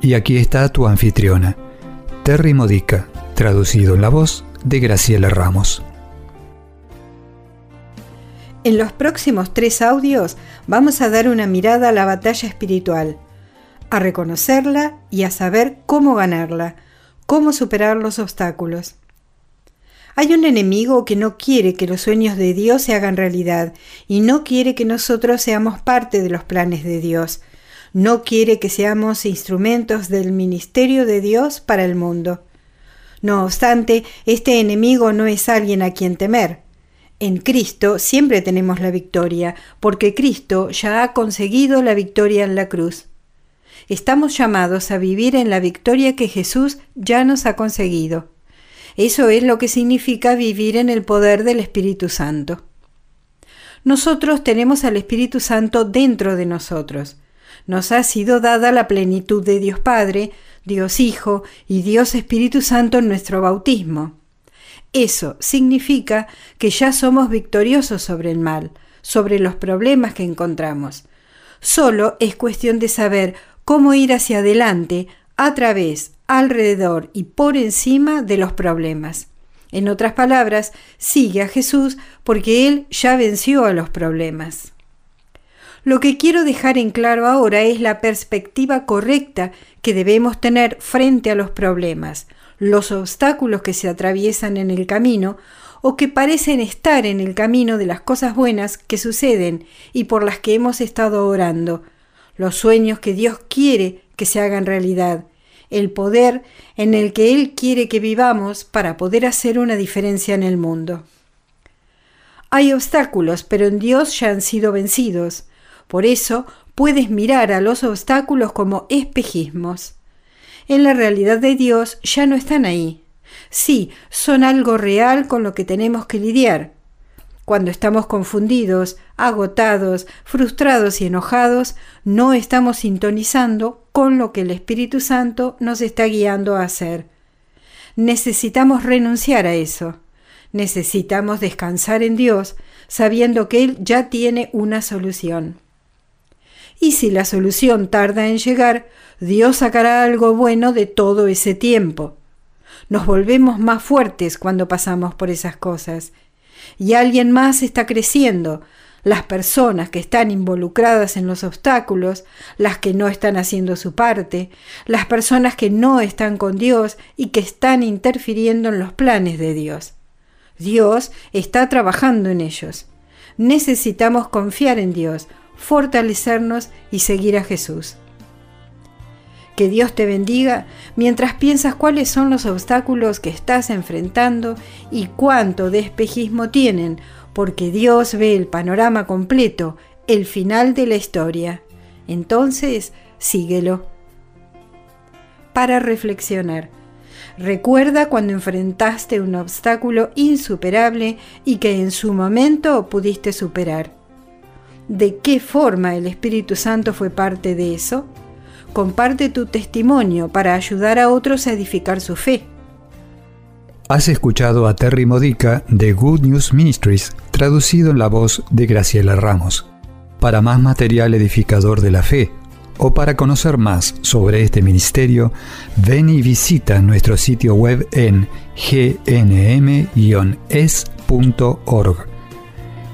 Y aquí está tu anfitriona, Terry Modica, traducido en la voz de Graciela Ramos. En los próximos tres audios vamos a dar una mirada a la batalla espiritual, a reconocerla y a saber cómo ganarla, cómo superar los obstáculos. Hay un enemigo que no quiere que los sueños de Dios se hagan realidad y no quiere que nosotros seamos parte de los planes de Dios. No quiere que seamos instrumentos del ministerio de Dios para el mundo. No obstante, este enemigo no es alguien a quien temer. En Cristo siempre tenemos la victoria, porque Cristo ya ha conseguido la victoria en la cruz. Estamos llamados a vivir en la victoria que Jesús ya nos ha conseguido. Eso es lo que significa vivir en el poder del Espíritu Santo. Nosotros tenemos al Espíritu Santo dentro de nosotros. Nos ha sido dada la plenitud de Dios Padre, Dios Hijo y Dios Espíritu Santo en nuestro bautismo. Eso significa que ya somos victoriosos sobre el mal, sobre los problemas que encontramos. Solo es cuestión de saber cómo ir hacia adelante a través, alrededor y por encima de los problemas. En otras palabras, sigue a Jesús porque Él ya venció a los problemas. Lo que quiero dejar en claro ahora es la perspectiva correcta que debemos tener frente a los problemas, los obstáculos que se atraviesan en el camino o que parecen estar en el camino de las cosas buenas que suceden y por las que hemos estado orando, los sueños que Dios quiere que se hagan realidad, el poder en el que Él quiere que vivamos para poder hacer una diferencia en el mundo. Hay obstáculos, pero en Dios ya han sido vencidos. Por eso puedes mirar a los obstáculos como espejismos. En la realidad de Dios ya no están ahí. Sí, son algo real con lo que tenemos que lidiar, cuando estamos confundidos, agotados, frustrados y enojados, no estamos sintonizando con lo que el Espíritu Santo nos está guiando a hacer. Necesitamos renunciar a eso. Necesitamos descansar en Dios, sabiendo que Él ya tiene una solución. Y si la solución tarda en llegar, Dios sacará algo bueno de todo ese tiempo. Nos volvemos más fuertes cuando pasamos por esas cosas y alguien más está creciendo, las personas que están involucradas en los obstáculos, las que no están haciendo su parte, las personas que no están con Dios y que están interfiriendo en los planes de Dios. Dios está trabajando en ellos. Necesitamos confiar en Dios, fortalecernos y seguir a Jesús. Que Dios te bendiga mientras piensas cuáles son los obstáculos que estás enfrentando y cuánto de espejismo tienen, porque Dios ve el panorama completo, el final de la historia. Entonces, síguelo. Para reflexionar. Recuerda cuando enfrentaste un obstáculo insuperable y que en su momento pudiste superar. ¿De qué forma el Espíritu Santo fue parte de eso? comparte tu testimonio para ayudar a otros a edificar su fe. Has escuchado a Terry Modica de Good News Ministries, traducido en la voz de Graciela Ramos. Para más material edificador de la fe o para conocer más sobre este ministerio, ven y visita nuestro sitio web en gnm-es.org.